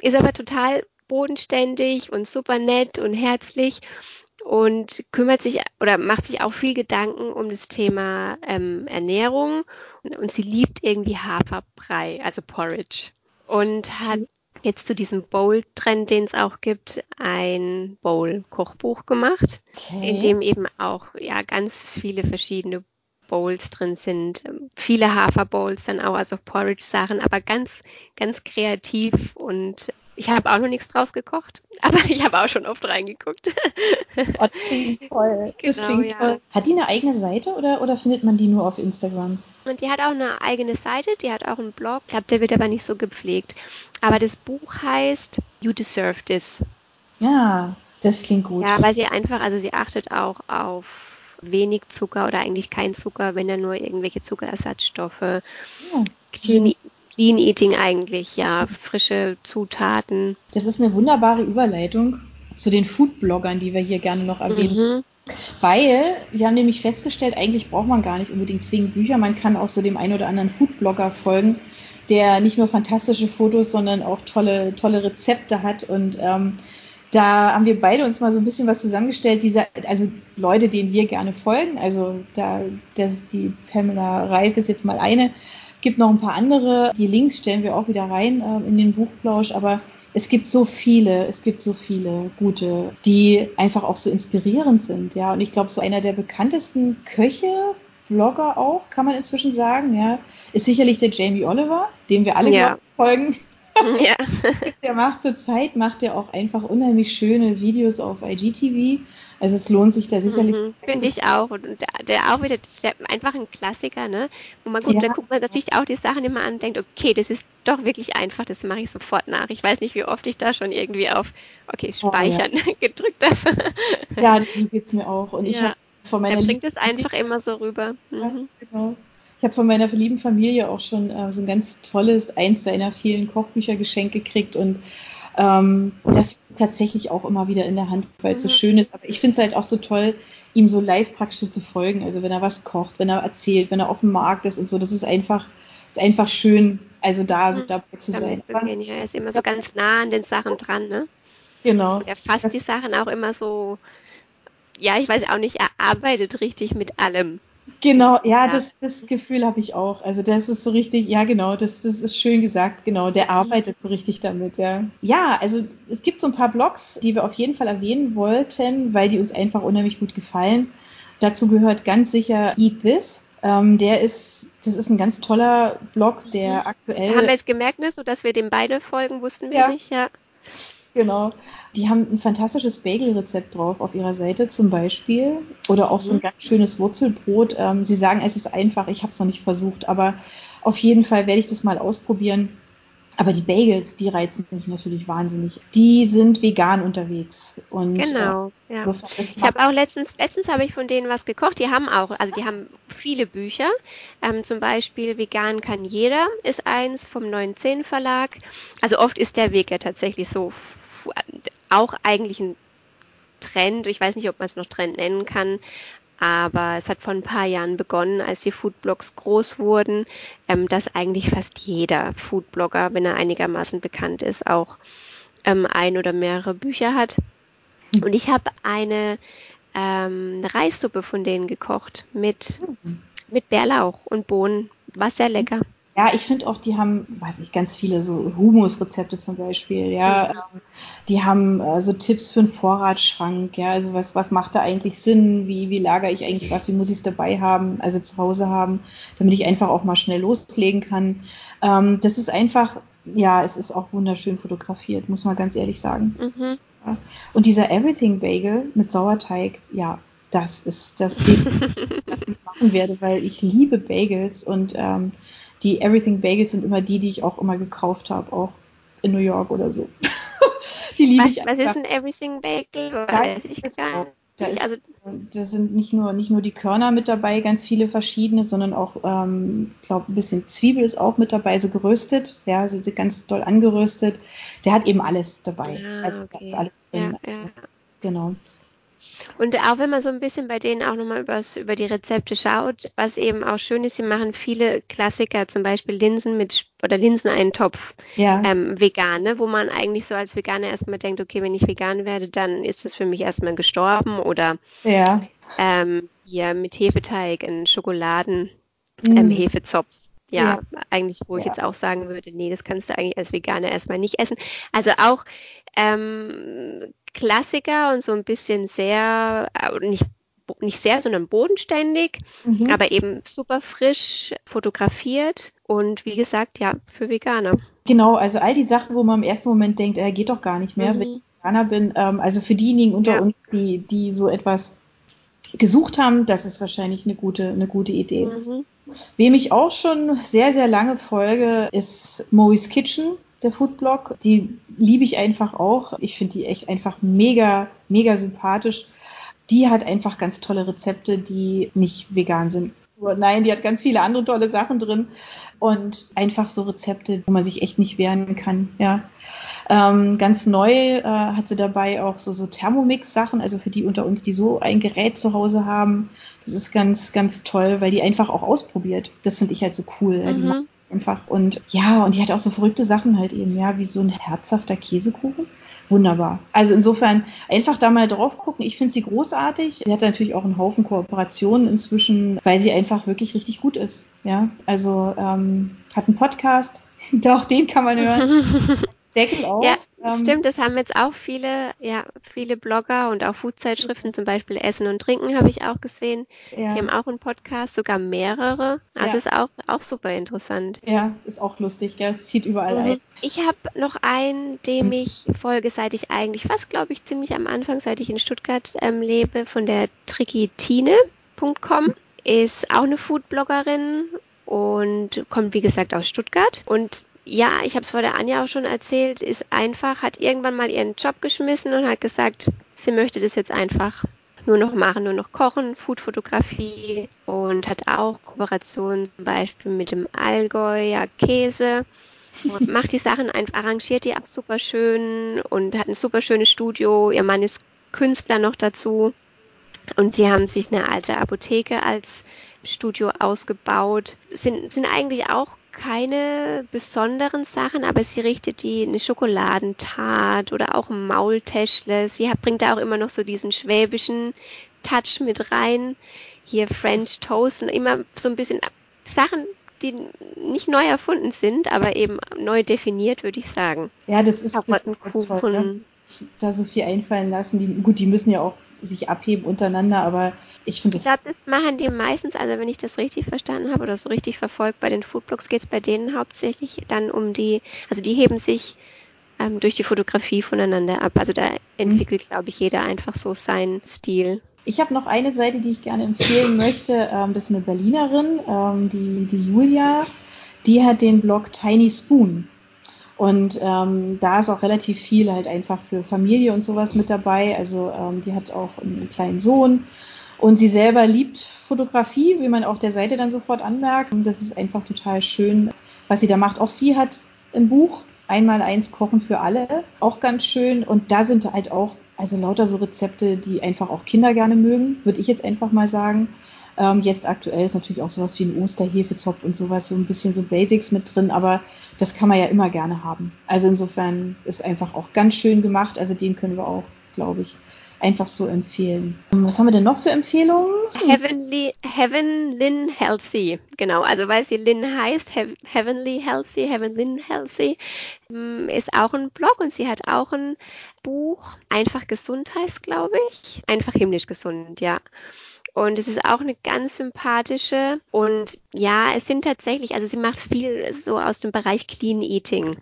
ist aber total bodenständig und super nett und herzlich und kümmert sich oder macht sich auch viel Gedanken um das Thema ähm, Ernährung und, und, sie liebt irgendwie Haferbrei, also Porridge und hat jetzt zu diesem Bowl-Trend, den es auch gibt, ein Bowl-Kochbuch gemacht, okay. in dem eben auch ja ganz viele verschiedene Bowls drin sind, viele Haferbowls dann auch, also Porridge-Sachen, aber ganz, ganz kreativ und ich habe auch noch nichts draus gekocht, aber ich habe auch schon oft reingeguckt. Oh, das klingt toll. Genau, das klingt ja. toll. Hat die eine eigene Seite oder, oder findet man die nur auf Instagram? Und die hat auch eine eigene Seite, die hat auch einen Blog. Ich glaube, der wird aber nicht so gepflegt. Aber das Buch heißt You Deserve This. Ja, das klingt gut. Ja, weil sie einfach, also sie achtet auch auf wenig Zucker oder eigentlich kein Zucker, wenn dann nur irgendwelche Zuckerersatzstoffe. Ja. Clean, Eating eigentlich, ja, frische Zutaten. Das ist eine wunderbare Überleitung zu den Foodbloggern, die wir hier gerne noch erwähnen. Mhm. Weil wir haben nämlich festgestellt, eigentlich braucht man gar nicht unbedingt zwingend Bücher, man kann auch so dem einen oder anderen Foodblogger folgen, der nicht nur fantastische Fotos, sondern auch tolle, tolle Rezepte hat und ähm, da haben wir beide uns mal so ein bisschen was zusammengestellt, diese, also Leute, denen wir gerne folgen. Also da, das, die Pamela Reif ist jetzt mal eine, gibt noch ein paar andere. Die Links stellen wir auch wieder rein äh, in den Buchplausch, aber es gibt so viele, es gibt so viele gute, die einfach auch so inspirierend sind, ja. Und ich glaube, so einer der bekanntesten Köche, Blogger auch, kann man inzwischen sagen, ja, ist sicherlich der Jamie Oliver, dem wir alle ja. folgen. ja. der macht zurzeit, macht er auch einfach unheimlich schöne Videos auf IGTV. Also es lohnt sich da sicherlich. Mhm, Finde ich auch. Und der, der auch wieder, der, einfach ein Klassiker, ne? Wo man gut, ja. da guckt man natürlich auch die Sachen immer an und denkt, okay, das ist doch wirklich einfach, das mache ich sofort nach. Ich weiß nicht, wie oft ich da schon irgendwie auf, okay, speichern oh, ja. gedrückt habe. ja, die geht's mir auch. Und ich ja. von meiner er bringt es einfach immer so rüber. Mhm. genau. Ich habe von meiner verliebten Familie auch schon äh, so ein ganz tolles, eins seiner vielen Kochbücher geschenkt gekriegt und ähm, das tatsächlich auch immer wieder in der Hand, weil es so mhm. schön ist. Aber ich finde es halt auch so toll, ihm so live praktisch zu folgen. Also wenn er was kocht, wenn er erzählt, wenn er auf dem Markt ist und so, das ist einfach, ist einfach schön, also da so mhm. dabei zu sein. Ja, er ist immer so ganz nah an den Sachen dran, ne? Genau. Er fasst die Sachen auch immer so, ja, ich weiß auch nicht, er arbeitet richtig mit allem. Genau, ja, ja. Das, das Gefühl habe ich auch. Also das ist so richtig, ja genau, das, das ist schön gesagt, genau, der mhm. arbeitet so richtig damit, ja. Ja, also es gibt so ein paar Blogs, die wir auf jeden Fall erwähnen wollten, weil die uns einfach unheimlich gut gefallen. Dazu gehört ganz sicher Eat This. Ähm, der ist, das ist ein ganz toller Blog, der mhm. aktuell. Haben wir jetzt gemerkt, ne, so dass wir dem beide folgen, wussten wir ja. nicht, ja. Genau. Die haben ein fantastisches Bagel-Rezept drauf auf ihrer Seite zum Beispiel. Oder auch so ein mhm. ganz schönes Wurzelbrot. Ähm, sie sagen, es ist einfach, ich habe es noch nicht versucht, aber auf jeden Fall werde ich das mal ausprobieren. Aber die Bagels, die reizen mich natürlich wahnsinnig. Die sind vegan unterwegs. Und, genau, äh, ja. Ich habe auch letztens, letztens habe ich von denen was gekocht. Die haben auch, also die haben viele Bücher. Ähm, zum Beispiel Vegan kann jeder ist eins vom 19 Verlag. Also oft ist der Weg ja tatsächlich so auch eigentlich ein Trend, ich weiß nicht, ob man es noch Trend nennen kann, aber es hat vor ein paar Jahren begonnen, als die Foodblogs groß wurden, ähm, dass eigentlich fast jeder Foodblogger, wenn er einigermaßen bekannt ist, auch ähm, ein oder mehrere Bücher hat. Und ich habe eine, ähm, Reissuppe von denen gekocht mit, mit Bärlauch und Bohnen. War sehr lecker. Ja, ich finde auch, die haben, weiß ich, ganz viele so Humusrezepte zum Beispiel, ja. Mhm. Ähm, die haben äh, so Tipps für einen Vorratsschrank, ja. Also was, was macht da eigentlich Sinn? Wie, wie lagere ich eigentlich was? Wie muss ich es dabei haben, also zu Hause haben, damit ich einfach auch mal schnell loslegen kann. Ähm, das ist einfach, ja, es ist auch wunderschön fotografiert, muss man ganz ehrlich sagen. Mhm. Ja. Und dieser Everything Bagel mit Sauerteig, ja, das ist das, was ich machen werde, weil ich liebe Bagels und ähm, die Everything Bagels sind immer die, die ich auch immer gekauft habe, auch in New York oder so. die liebe ich Was ist ein Everything Bagel? Weiß ich gar da, ist, also, da sind nicht nur, nicht nur die Körner mit dabei, ganz viele verschiedene, sondern auch, ähm, ich glaube, ein bisschen Zwiebel ist auch mit dabei, so geröstet, ja, also ganz doll angeröstet. Der hat eben alles dabei. Ah, also okay. alles ja, ja. Genau. Und auch wenn man so ein bisschen bei denen auch nochmal über die Rezepte schaut, was eben auch schön ist, sie machen viele Klassiker, zum Beispiel Linsen mit oder Linseneintopf ja. ähm, vegan, ne? wo man eigentlich so als Veganer erstmal denkt, okay, wenn ich vegan werde, dann ist es für mich erstmal gestorben oder ja. ähm, hier mit Hefeteig, ein Schokoladen, mm. ähm, Hefezopf. Ja, ja, eigentlich, wo ich jetzt auch sagen würde, nee, das kannst du eigentlich als Veganer erstmal nicht essen. Also auch ähm, Klassiker und so ein bisschen sehr, äh, nicht, nicht sehr, sondern bodenständig, mhm. aber eben super frisch fotografiert und wie gesagt, ja, für Veganer. Genau, also all die Sachen, wo man im ersten Moment denkt, er äh, geht doch gar nicht mehr, mhm. wenn ich Veganer bin. Ähm, also für diejenigen unter ja. uns, die, die so etwas gesucht haben, das ist wahrscheinlich eine gute, eine gute Idee. Mhm. Wem ich auch schon sehr, sehr lange folge, ist Moe's Kitchen der Foodblog. Die liebe ich einfach auch. Ich finde die echt einfach mega, mega sympathisch. Die hat einfach ganz tolle Rezepte, die nicht vegan sind. Nein, die hat ganz viele andere tolle Sachen drin und einfach so Rezepte, wo man sich echt nicht wehren kann. Ja, ähm, ganz neu äh, hat sie dabei auch so so Thermomix-Sachen, also für die unter uns, die so ein Gerät zu Hause haben. Das ist ganz ganz toll, weil die einfach auch ausprobiert. Das finde ich halt so cool. Mhm. Einfach. Und ja, und die hat auch so verrückte Sachen halt eben, ja, wie so ein herzhafter Käsekuchen. Wunderbar. Also insofern einfach da mal drauf gucken. Ich finde sie großartig. Sie hat natürlich auch einen Haufen Kooperationen inzwischen, weil sie einfach wirklich richtig gut ist. Ja, also ähm, hat einen Podcast, auch den kann man hören. Deckel auf. Ja, stimmt, das haben jetzt auch viele, ja, viele Blogger und auch Foodzeitschriften, zum Beispiel Essen und Trinken habe ich auch gesehen. Ja. Die haben auch einen Podcast, sogar mehrere. Also ja. ist auch, auch super interessant. Ja, ist auch lustig, gell? Es zieht überall mhm. ein. Ich habe noch einen, dem ich folge, seit ich eigentlich fast, glaube ich, ziemlich am Anfang, seit ich in Stuttgart ähm, lebe, von der trickitine.com. Ist auch eine Foodbloggerin und kommt, wie gesagt, aus Stuttgart. Und ja, ich habe es vor der Anja auch schon erzählt, ist einfach, hat irgendwann mal ihren Job geschmissen und hat gesagt, sie möchte das jetzt einfach nur noch machen, nur noch kochen, Foodfotografie und hat auch Kooperationen zum Beispiel mit dem Allgäuer Käse und macht die Sachen einfach, arrangiert die auch super schön und hat ein super schönes Studio. Ihr Mann ist Künstler noch dazu und sie haben sich eine alte Apotheke als Studio ausgebaut. Sind, sind eigentlich auch keine besonderen Sachen, aber sie richtet die eine Schokoladentat oder auch ein Maultäschle. Sie hat, bringt da auch immer noch so diesen schwäbischen Touch mit rein. Hier French Toast und immer so ein bisschen Sachen, die nicht neu erfunden sind, aber eben neu definiert, würde ich sagen. Ja, das ist, das ist toll, ne? da so viel einfallen lassen. Die, gut, die müssen ja auch sich abheben untereinander, aber ich finde das. Ich glaube, das machen die meistens, also wenn ich das richtig verstanden habe oder so richtig verfolgt, bei den Foodblogs geht es bei denen hauptsächlich dann um die, also die heben sich ähm, durch die Fotografie voneinander ab. Also da entwickelt, mhm. glaube ich, jeder einfach so seinen Stil. Ich habe noch eine Seite, die ich gerne empfehlen möchte. Ähm, das ist eine Berlinerin, ähm, die, die Julia. Die hat den Blog Tiny Spoon. Und ähm, da ist auch relativ viel halt einfach für Familie und sowas mit dabei. Also ähm, die hat auch einen kleinen Sohn und sie selber liebt Fotografie, wie man auch der Seite dann sofort anmerkt. Und das ist einfach total schön, was sie da macht. Auch sie hat ein Buch, einmal eins Kochen für alle, auch ganz schön. Und da sind halt auch, also lauter so Rezepte, die einfach auch Kinder gerne mögen, würde ich jetzt einfach mal sagen. Ähm, jetzt aktuell ist natürlich auch sowas wie ein Osterhefezopf und sowas, so ein bisschen so Basics mit drin, aber das kann man ja immer gerne haben. Also insofern ist einfach auch ganz schön gemacht. Also den können wir auch, glaube ich, einfach so empfehlen. Ähm, was haben wir denn noch für Empfehlungen? Heavenly, Heaven Healthy, genau. Also weil sie Lynn heißt, Heavenly Healthy, Heaven Lynn Healthy, ähm, ist auch ein Blog und sie hat auch ein Buch, Einfach gesund heißt, glaube ich. Einfach himmlisch gesund, ja. Und es ist auch eine ganz sympathische. Und ja, es sind tatsächlich, also sie macht viel so aus dem Bereich Clean Eating.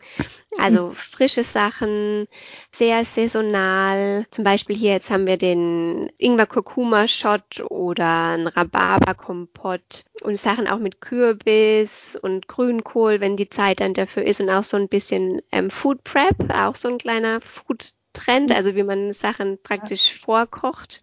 Also frische Sachen, sehr saisonal. Zum Beispiel hier jetzt haben wir den Ingwer-Kurkuma-Shot oder ein Rhabarber-Kompott und Sachen auch mit Kürbis und Grünkohl, wenn die Zeit dann dafür ist und auch so ein bisschen ähm, Food Prep, auch so ein kleiner Food Trend, also wie man Sachen praktisch vorkocht,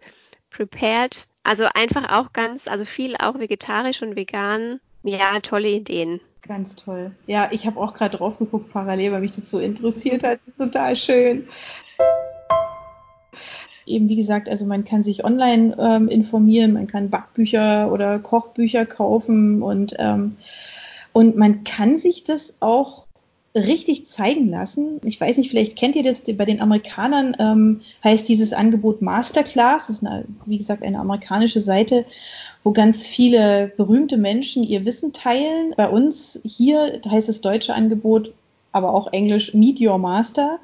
prepared. Also einfach auch ganz, also viel auch vegetarisch und vegan. Ja, tolle Ideen. Ganz toll. Ja, ich habe auch gerade drauf geguckt parallel, weil mich das so interessiert hat. Das ist total schön. Eben wie gesagt, also man kann sich online ähm, informieren, man kann Backbücher oder Kochbücher kaufen und ähm, und man kann sich das auch richtig zeigen lassen. Ich weiß nicht, vielleicht kennt ihr das, bei den Amerikanern ähm, heißt dieses Angebot Masterclass. Das ist, eine, wie gesagt, eine amerikanische Seite, wo ganz viele berühmte Menschen ihr Wissen teilen. Bei uns hier heißt das deutsche Angebot, aber auch Englisch Meet Your Master.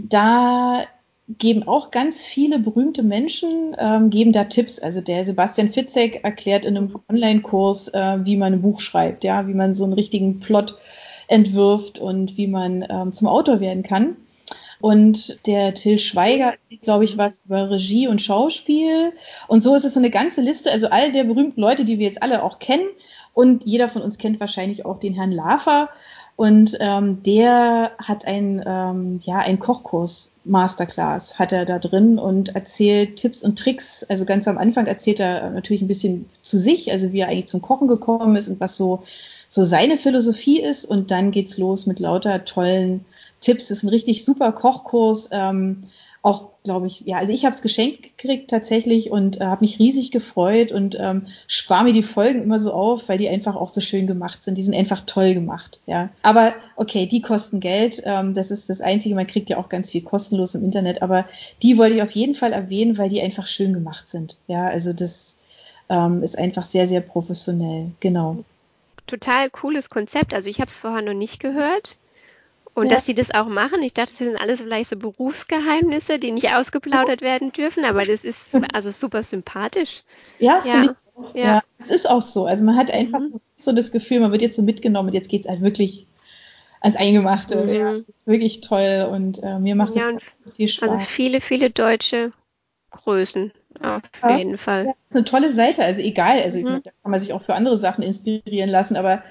Da geben auch ganz viele berühmte Menschen, ähm, geben da Tipps. Also der Sebastian Fitzek erklärt in einem Online-Kurs, äh, wie man ein Buch schreibt, ja, wie man so einen richtigen Plot entwirft und wie man ähm, zum Autor werden kann. Und der Till Schweiger, glaube ich, was über Regie und Schauspiel. Und so ist es so eine ganze Liste, also all der berühmten Leute, die wir jetzt alle auch kennen. Und jeder von uns kennt wahrscheinlich auch den Herrn Lafer. Und ähm, der hat ein, ähm, ja, ein Kochkurs Masterclass hat er da drin und erzählt Tipps und Tricks. Also ganz am Anfang erzählt er natürlich ein bisschen zu sich, also wie er eigentlich zum Kochen gekommen ist und was so so seine Philosophie ist. Und dann geht's los mit lauter tollen Tipps. Das ist ein richtig super Kochkurs. Ähm, auch, glaube ich, ja, also ich habe es geschenkt gekriegt tatsächlich und äh, habe mich riesig gefreut und ähm, spare mir die Folgen immer so auf, weil die einfach auch so schön gemacht sind. Die sind einfach toll gemacht, ja. Aber okay, die kosten Geld. Ähm, das ist das Einzige. Man kriegt ja auch ganz viel kostenlos im Internet. Aber die wollte ich auf jeden Fall erwähnen, weil die einfach schön gemacht sind. Ja, also das ähm, ist einfach sehr, sehr professionell. Genau total cooles Konzept. Also ich habe es vorher noch nicht gehört. Und Ja. dass sie das auch machen, ich dachte, das sind alles vielleicht so Berufsgeheimnisse, die nicht ausgeplaudert werden dürfen, aber das ist also super sympathisch. Ja, Ja. finde ich auch. Ja. Ja. es ist auch so. Also man hat einfach Mhm. so das Gefühl, man wird jetzt so mitgenommen und jetzt geht's halt wirklich ans Eingemachte. Mhm. Ja, ist wirklich toll und äh, mir macht Ja, es ganz viel Spaß. Also viele, viele deutsche Größen auf Ja. jeden Fall. Das ist eine tolle Seite, also egal, also Mhm. meine, da kann man sich auch für andere Sachen inspirieren lassen, aber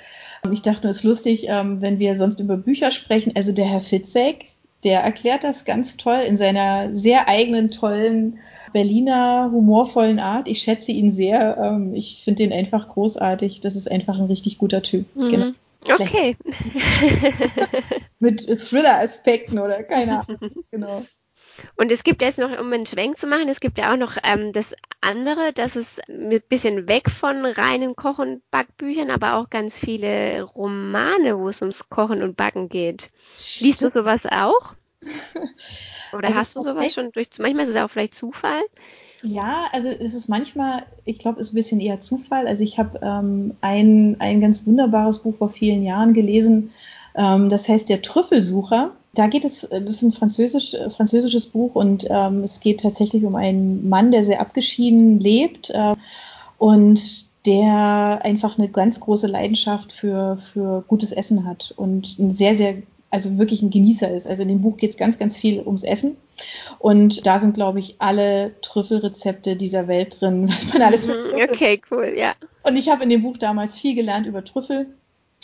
ähm, ich dachte nur, es ist lustig, ähm, wenn wir sonst über Bücher sprechen, also der Herr Fitzek, der erklärt das ganz toll in seiner sehr eigenen, tollen Berliner, humorvollen Art. Ich schätze ihn sehr, ähm, ich finde ihn einfach großartig, das ist einfach ein richtig guter Typ. Mhm. Genau. Okay. Mit Thriller-Aspekten oder keine Ahnung, genau. Und es gibt jetzt noch, um einen Schwenk zu machen, es gibt ja auch noch ähm, das andere, das ist ein bisschen weg von reinen Koch- und Backbüchern, aber auch ganz viele Romane, wo es ums Kochen und Backen geht. Liest du sowas auch? Oder Also hast du sowas tatsächlich- schon durch, manchmal ist es auch vielleicht Zufall. Ja, also es ist manchmal, ich glaube, es ist ein bisschen eher Zufall. Also ich habe ähm, ein, ein ganz wunderbares Buch vor vielen Jahren gelesen, ähm, das heißt Der Trüffelsucher. Da geht es, das ist ein französisch, äh, französisches Buch und ähm, es geht tatsächlich um einen Mann, der sehr abgeschieden lebt äh, und der einfach eine ganz große Leidenschaft für, für gutes Essen hat und ein sehr, sehr, also wirklich ein Genießer ist. Also in dem Buch geht es ganz, ganz viel ums Essen. Und da sind, glaube ich, alle Trüffelrezepte dieser Welt drin, was man alles Mhm, Okay, cool, ja. und ich habe in dem Buch damals viel gelernt über Trüffel.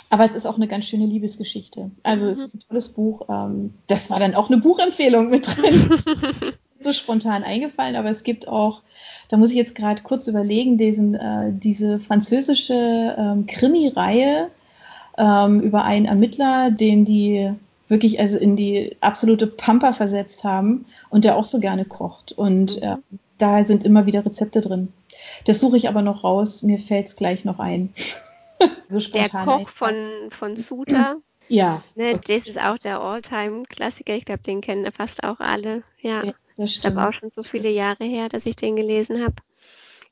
Aber es ist auch eine ganz schöne Liebesgeschichte. Also es Mhm. ist ein tolles Buch. Ähm, das war dann auch eine Buchempfehlung mit drin. so spontan eingefallen, aber es gibt auch, da muss ich jetzt gerade kurz überlegen, diesen, äh, diese französische ähm, Krimi-Reihe ähm, über einen Ermittler, den die wirklich also in die absolute Pampa versetzt haben und der auch so gerne kocht. Und Mhm. da sind immer wieder Rezepte drin. Das suche ich aber noch raus. Mir fällt es gleich noch ein. so Der Koch von, von Suter, Ja, ne, das ist auch der Alltime-Klassiker. Ich glaube, den kennen fast auch alle. Ja. Ja, das Ich glaube stimmt. auch schon so viele Jahre her, dass ich den gelesen habe.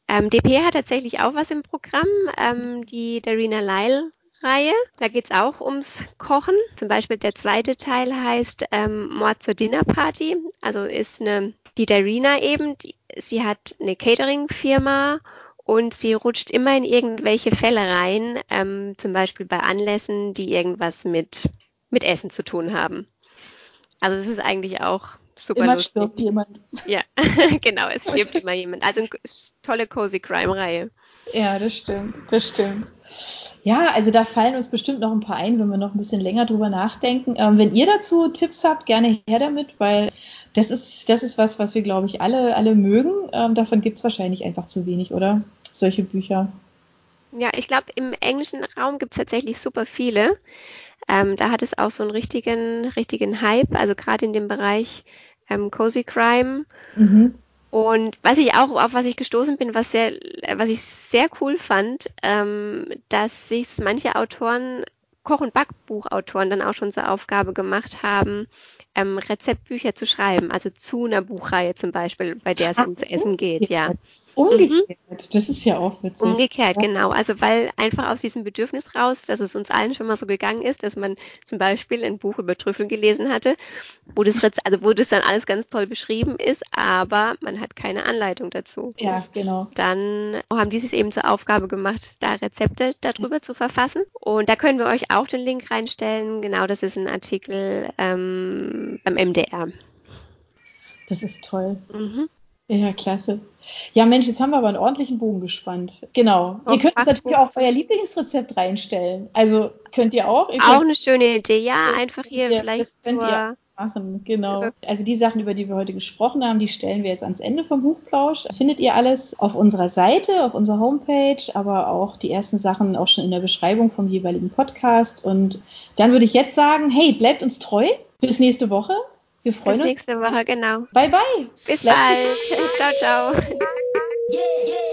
Ähm, DP hat tatsächlich auch was im Programm, ähm, die Darina Lyle-Reihe. Da geht es auch ums Kochen. Zum Beispiel der zweite Teil heißt ähm, Mord zur Dinnerparty. Also ist eine, die Darina eben, die, sie hat eine Catering-Firma und sie rutscht immer in irgendwelche Fälle rein, ähm, zum Beispiel bei Anlässen, die irgendwas mit, mit Essen zu tun haben. Also das ist eigentlich auch super Immer lustig. stirbt jemand. Ja, genau, es stirbt immer jemand. Also eine tolle Cozy Crime-Reihe. Ja, das stimmt, das stimmt. Ja, also da fallen uns bestimmt noch ein paar ein, wenn wir noch ein bisschen länger drüber nachdenken. Ähm, wenn ihr dazu Tipps habt, gerne her damit, weil das ist, das ist was, was wir, glaube ich, alle, alle mögen. Ähm, davon gibt es wahrscheinlich einfach zu wenig, oder? Solche Bücher. Ja, ich glaube, im englischen Raum gibt es tatsächlich super viele. Ähm, da hat es auch so einen richtigen, richtigen Hype, also gerade in dem Bereich ähm, Cozy Crime. Mhm. Und was ich auch, auf was ich gestoßen bin, was sehr, was ich sehr cool fand, ähm, dass sich manche Autoren, Koch- und Backbuchautoren dann auch schon zur Aufgabe gemacht haben, ähm, Rezeptbücher zu schreiben, also zu einer Buchreihe zum Beispiel, bei der es Ach, ums Essen geht, ja. Umgekehrt, das ist ja auch witzig. Umgekehrt, Ja. genau. Also weil einfach aus diesem Bedürfnis raus, dass es uns allen schon mal so gegangen ist, dass man zum Beispiel ein Buch über Trüffel gelesen hatte, wo das, also wo das dann alles ganz toll beschrieben ist, aber man hat keine Anleitung dazu. Ja, genau. Dann haben die sich eben zur Aufgabe gemacht, da Rezepte darüber zu verfassen. Und da können wir euch auch den Link reinstellen. Genau, das ist ein Artikel ähm, beim MDR. Das ist toll. Mhm. Ja, klasse. Ja, Mensch, jetzt haben wir aber einen ordentlichen Bogen gespannt. Genau. Auf ihr könnt uns natürlich auch euer Lieblingsrezept reinstellen. Also könnt ihr auch. Ihr Auch eine schöne Idee. Ja, einfach hier Ja, vielleicht das könnt ihr machen, genau. Also die Sachen, über die wir heute gesprochen haben, die stellen wir jetzt ans Ende vom Buchplausch. Findet ihr alles auf unserer Seite, auf unserer Homepage, aber auch die ersten Sachen auch schon in der Beschreibung vom jeweiligen Podcast. Und dann würde ich jetzt sagen, hey, bleibt uns treu. Bis nächste Woche. Wir Bis freuen uns. nächste Woche, genau. Bye, bye. Bis Bleibt bald. Ciao, ciao. Yeah.